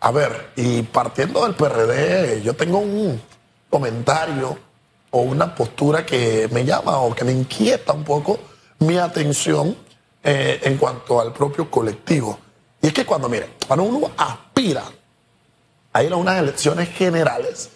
A ver, y partiendo del PRD, yo tengo un comentario o una postura que me llama o que me inquieta un poco mi atención eh, en cuanto al propio colectivo. Y es que cuando, miren, cuando uno aspira a ir a unas elecciones generales,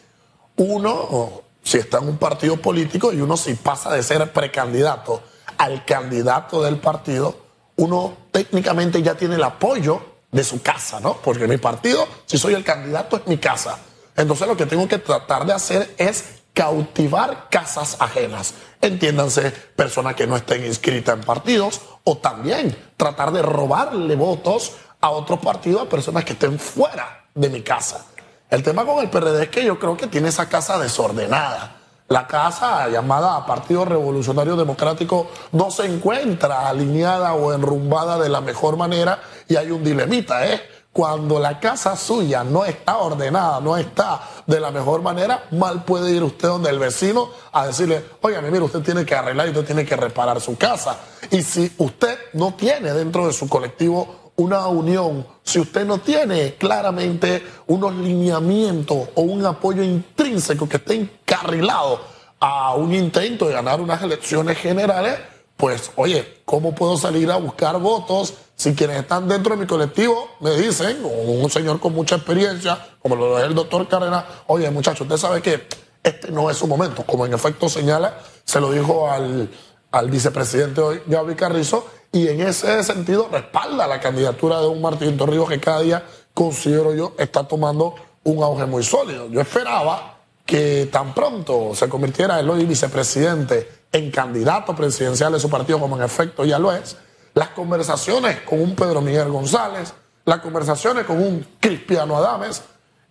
uno, si está en un partido político y uno si pasa de ser precandidato al candidato del partido, uno técnicamente ya tiene el apoyo de su casa, ¿no? Porque mi partido, si soy el candidato, es mi casa. Entonces lo que tengo que tratar de hacer es cautivar casas ajenas. Entiéndanse, personas que no estén inscritas en partidos o también tratar de robarle votos a otros partidos a personas que estén fuera de mi casa. El tema con el PRD es que yo creo que tiene esa casa desordenada. La casa llamada Partido Revolucionario Democrático no se encuentra alineada o enrumbada de la mejor manera y hay un dilemita, ¿eh? Cuando la casa suya no está ordenada, no está de la mejor manera, mal puede ir usted donde el vecino a decirle, oye, mire, usted tiene que arreglar y usted tiene que reparar su casa. Y si usted no tiene dentro de su colectivo una unión, si usted no tiene claramente unos lineamientos o un apoyo intrínseco que esté encarrilado a un intento de ganar unas elecciones generales, pues oye, ¿cómo puedo salir a buscar votos si quienes están dentro de mi colectivo me dicen, o un señor con mucha experiencia, como lo es el doctor Cárdenas, oye muchacho, usted sabe que este no es su momento, como en efecto señala, se lo dijo al, al vicepresidente hoy, Gaby Carrizo, y en ese sentido respalda la candidatura de un Martín Torrijos que cada día, considero yo, está tomando un auge muy sólido. Yo esperaba que tan pronto se convirtiera el hoy vicepresidente en candidato presidencial de su partido, como en efecto ya lo es, las conversaciones con un Pedro Miguel González, las conversaciones con un Cristiano Adames,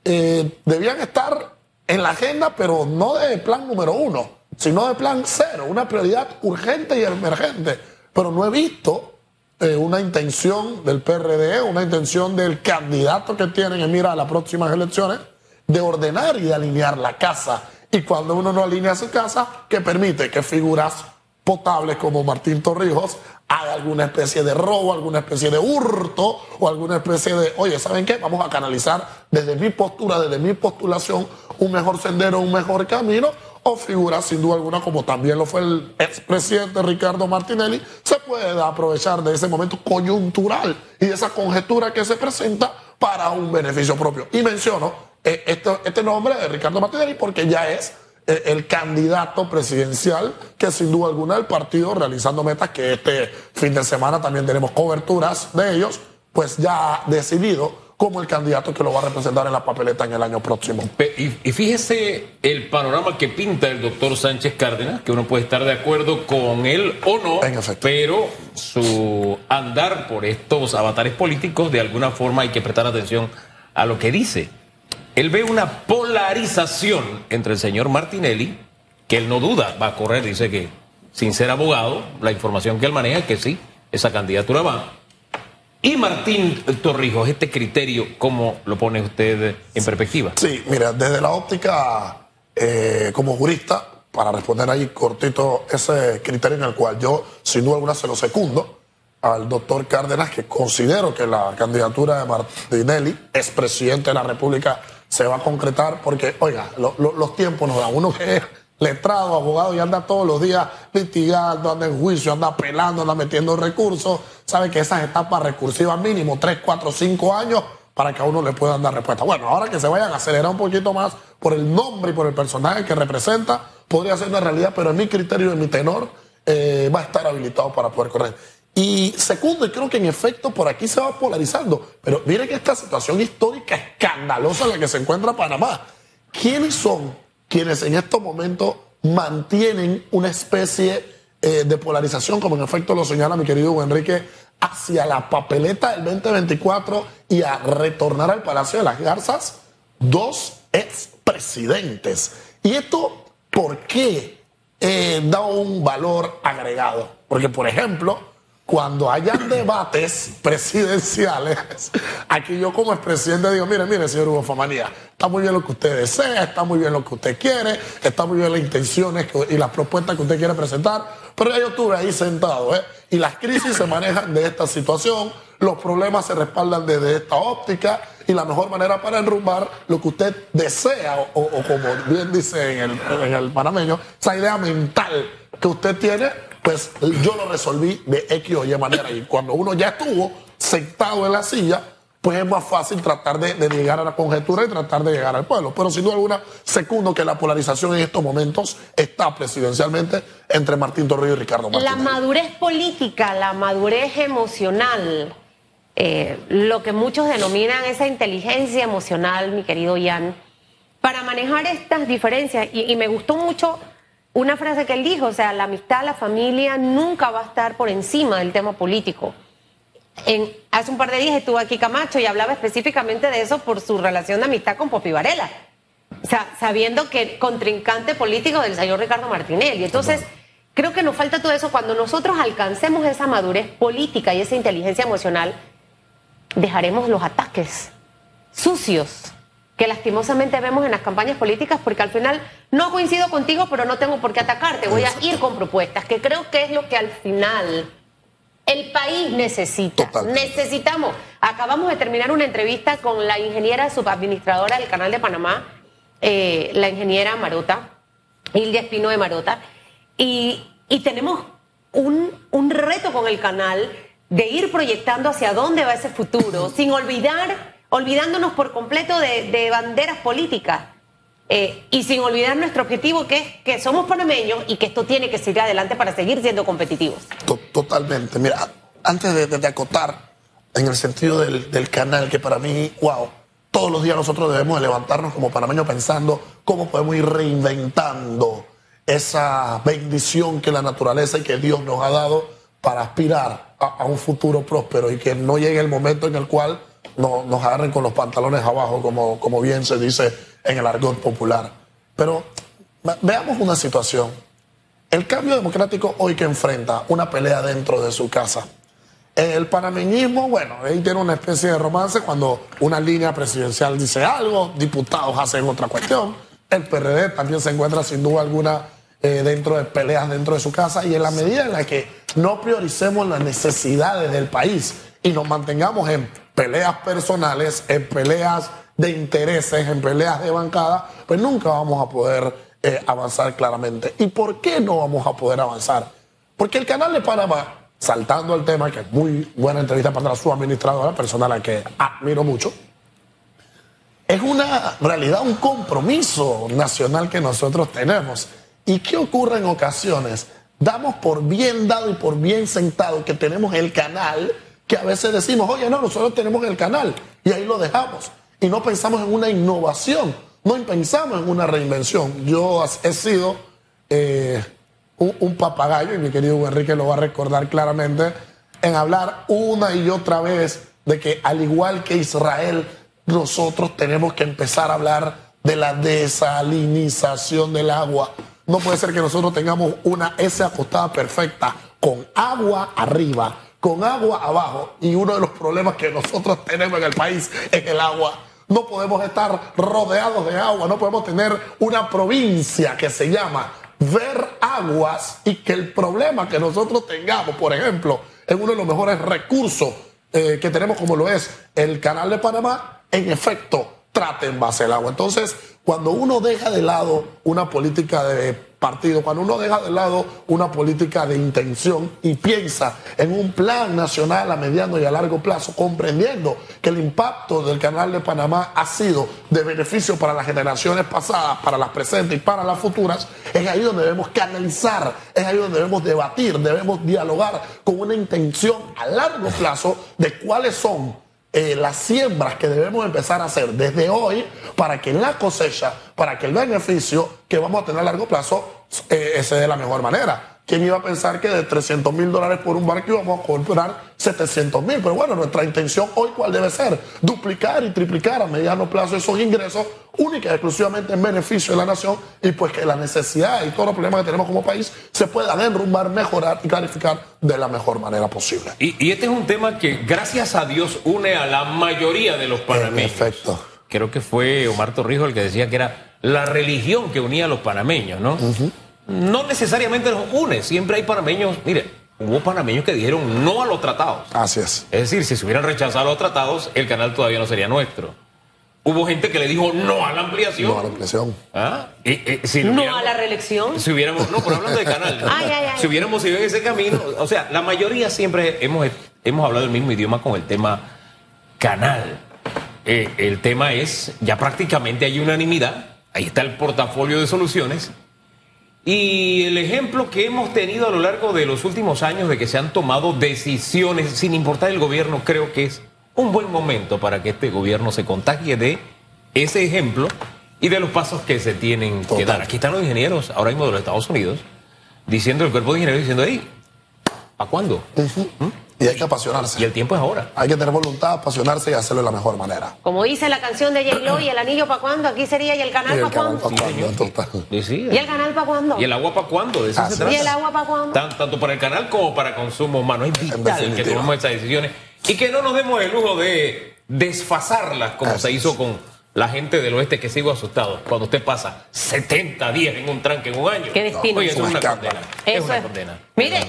eh, debían estar en la agenda, pero no de plan número uno, sino de plan cero, una prioridad urgente y emergente pero no he visto eh, una intención del PRD, una intención del candidato que tienen en mira a las próximas elecciones de ordenar y de alinear la casa. Y cuando uno no alinea su casa, que permite que figuras potables como Martín Torrijos haga alguna especie de robo, alguna especie de hurto o alguna especie de, oye, ¿saben qué? Vamos a canalizar desde mi postura, desde mi postulación, un mejor sendero, un mejor camino o figuras, sin duda alguna, como también lo fue el expresidente Ricardo Martinelli, se puede aprovechar de ese momento coyuntural y de esa conjetura que se presenta para un beneficio propio. Y menciono eh, este, este, nombre de Ricardo Martinelli porque ya es eh, el candidato presidencial que sin duda alguna el partido realizando metas que este fin de semana también tenemos coberturas de ellos, pues ya ha decidido como el candidato que lo va a representar en la papeleta en el año próximo. Y, fíjese el panorama que pinta el doctor Sánchez Cárdenas, que uno puede estar de acuerdo con él o no, pero su andar por estos avatares políticos, de alguna forma hay que prestar atención a lo que dice. Él ve una polarización entre el señor Martinelli, que él no duda, va a correr, dice que sin ser abogado, la información que él maneja es que sí, esa candidatura va y Martín Torrijos, este criterio, ¿cómo lo pone usted en perspectiva? Sí, mira, desde la óptica eh, como jurista, para responder ahí cortito ese criterio en el cual yo, sin duda alguna, se lo secundo al doctor Cárdenas, que considero que la candidatura de Martinelli, expresidente de la República, se va a concretar porque, oiga, los tiempos nos dan. Uno que letrado, abogado, y anda todos los días litigando, anda en juicio, anda apelando, anda metiendo recursos. Sabe que esas etapas recursivas mínimo 3, 4, 5 años para que a uno le puedan dar respuesta. Bueno, ahora que se vayan a acelerar un poquito más por el nombre y por el personaje que representa, podría ser una realidad, pero en mi criterio, en mi tenor, eh, va a estar habilitado para poder correr. Y segundo, y creo que en efecto por aquí se va polarizando, pero miren esta situación histórica escandalosa en la que se encuentra Panamá. ¿Quiénes son quienes en estos momentos mantienen una especie eh, de polarización, como en efecto lo señala mi querido Enrique, hacia la papeleta del 2024 y a retornar al Palacio de las Garzas dos expresidentes. ¿Y esto por qué eh, da un valor agregado? Porque, por ejemplo, cuando hayan debates presidenciales, aquí yo como expresidente digo, mire, mire, señor Hugo Famanía, está muy bien lo que usted desea, está muy bien lo que usted quiere, está muy bien las intenciones y las propuestas que usted quiere presentar, pero ya yo estuve ahí sentado, ¿eh? Y las crisis se manejan de esta situación, los problemas se respaldan desde esta óptica, y la mejor manera para enrumbar lo que usted desea, o, como bien dice en el, en el panameño, esa idea mental que usted tiene, pues yo lo resolví de X o Y manera. Y cuando uno ya estuvo sentado en la silla, pues es más fácil tratar de, llegar a la conjetura y tratar de llegar al pueblo. Pero sin duda alguna, segundo que la polarización en estos momentos está presidencialmente entre Martín Torrillo y Ricardo Martínez. La madurez política, la madurez emocional, eh, lo que muchos denominan esa inteligencia emocional, mi querido Ian, para manejar estas diferencias, y, y me gustó mucho una frase que él dijo, o sea, la amistad, la familia nunca va a estar por encima del tema político hace un par de días estuvo aquí Camacho y hablaba específicamente de eso por su relación de amistad con Popi Varela. O sea, sabiendo que contrincante político del señor Ricardo Martinelli. Entonces, creo que nos falta todo eso. Cuando nosotros alcancemos esa madurez política y esa inteligencia emocional, dejaremos los ataques sucios que lastimosamente vemos en las campañas políticas, porque al final no coincido contigo, pero no tengo por qué atacarte. Voy a ir con propuestas, que creo que es lo que al final el país necesita. Necesitamos. Acabamos de terminar una entrevista con la ingeniera subadministradora del Canal de Panamá, eh, la ingeniera Marota, Hilda Espino de Marota, y, tenemos un, un, reto con el canal de ir proyectando hacia dónde va ese futuro, sin olvidar, olvidándonos por completo de banderas políticas. Eh, y sin olvidar nuestro objetivo, que es que somos panameños y que esto tiene que seguir adelante para seguir siendo competitivos. Totalmente. Mira, antes de, acotar, en el sentido del, canal, que para mí, wow, todos los días nosotros debemos levantarnos como panameños pensando cómo podemos ir reinventando esa bendición que la naturaleza y que Dios nos ha dado para aspirar a, un futuro próspero y que no llegue el momento en el cual nos agarren con los pantalones abajo, como, como bien se dice en el argot popular. Pero veamos una situación. El cambio democrático hoy que enfrenta una pelea dentro de su casa. El panameñismo, bueno, ahí tiene una especie de romance cuando una línea presidencial dice algo, diputados hacen otra cuestión. El PRD también se encuentra sin duda alguna eh, dentro de peleas dentro de su casa y en la medida en la que no prioricemos las necesidades del país y nos mantengamos en peleas personales, en peleas de intereses, en peleas de bancada, pues nunca vamos a poder eh, avanzar claramente. ¿Y por qué no vamos a poder avanzar? Porque el canal de Panamá, saltando al tema, que es muy buena entrevista para su administradora, persona a que admiro mucho, es una realidad, un compromiso nacional que nosotros tenemos. ¿Y qué ocurre en ocasiones? Damos por bien dado y por bien sentado que tenemos el canal, que a veces decimos, oye, no, nosotros tenemos el canal, y ahí lo dejamos y no pensamos en una innovación, no pensamos en una reinvención. Yo he sido eh, un, papagayo, y mi querido Enrique lo va a recordar claramente, en hablar una y otra vez de que al igual que Israel, nosotros tenemos que empezar a hablar de la desalinización del agua. No puede ser que nosotros tengamos una S acostada perfecta con agua arriba, con agua abajo. Y uno de los problemas que nosotros tenemos en el país es el agua no podemos estar rodeados de agua, no podemos tener una provincia que se llama ver aguas y que el problema que nosotros tengamos, por ejemplo, en uno de los mejores recursos eh, que tenemos como lo es el canal de Panamá, en efecto trate en base al agua. Entonces, cuando uno deja de lado una política de partido, cuando uno deja de lado una política de intención y piensa en un plan nacional a mediano y a largo plazo, comprendiendo que el impacto del Canal de Panamá ha sido de beneficio para las generaciones pasadas, para las presentes y para las futuras, es ahí donde debemos canalizar, es ahí donde debemos debatir, debemos dialogar con una intención a largo plazo de cuáles son eh, las siembras que debemos empezar a hacer desde hoy para que la cosecha, para que el beneficio que vamos a tener a largo plazo eh, se dé de la mejor manera. ¿Quién iba a pensar que de 300 mil dólares por un barco íbamos a comprar 700 mil? Pero bueno, nuestra intención hoy, ¿cuál debe ser? Duplicar y triplicar a mediano plazo esos ingresos, única y exclusivamente en beneficio de la nación, y pues que la necesidad y todos los problemas que tenemos como país se puedan enrumbar, mejorar y clarificar de la mejor manera posible. Y, este es un tema que, gracias a Dios, une a la mayoría de los panameños. Perfecto. Creo que fue Omar Torrijos el que decía que era la religión que unía a los panameños, ¿no? No necesariamente los une. Siempre hay panameños, mire, hubo panameños que dijeron no a los tratados. Así es. Es decir, si se hubieran rechazado los tratados, el canal todavía no sería nuestro. Hubo gente que le dijo no a la ampliación. No a la ampliación. ¿Ah? no a la reelección. Si hubiéramos, no, pero hablando de canal. Si hubiéramos ido en ese camino, o sea, la mayoría siempre hemos, hemos hablado el mismo idioma con el tema canal. Eh, el tema es, ya prácticamente hay unanimidad, ahí está el portafolio de soluciones. Y el ejemplo que hemos tenido a lo largo de los últimos años de que se han tomado decisiones sin importar el gobierno, creo que es un buen momento para que este gobierno se contagie de ese ejemplo y de los pasos que se tienen que dar. Aquí están los ingenieros, ahora mismo de los Estados Unidos, diciendo el cuerpo de ingenieros diciendo, ahí, ¿a cuándo? ¿Mm? Y hay que apasionarse. Y el tiempo es ahora. Hay que tener voluntad, apasionarse y hacerlo de la mejor manera. Como dice la canción de J-Lo, ¿y el anillo para cuándo? Aquí sería, ¿y el canal para cuándo? ¿Y el canal para cuándo? ¿Y el agua para cuándo? ¿Y el agua para cuándo? tanto para el canal como para consumo humano. Es vital que tomemos estas decisiones y que no nos demos el lujo de desfasarlas como se hizo con la gente del oeste que sigo asustado cuando usted pasa 70 días en un tranque en un año. Qué destino. Oye, es una condena. es una condena. Mire.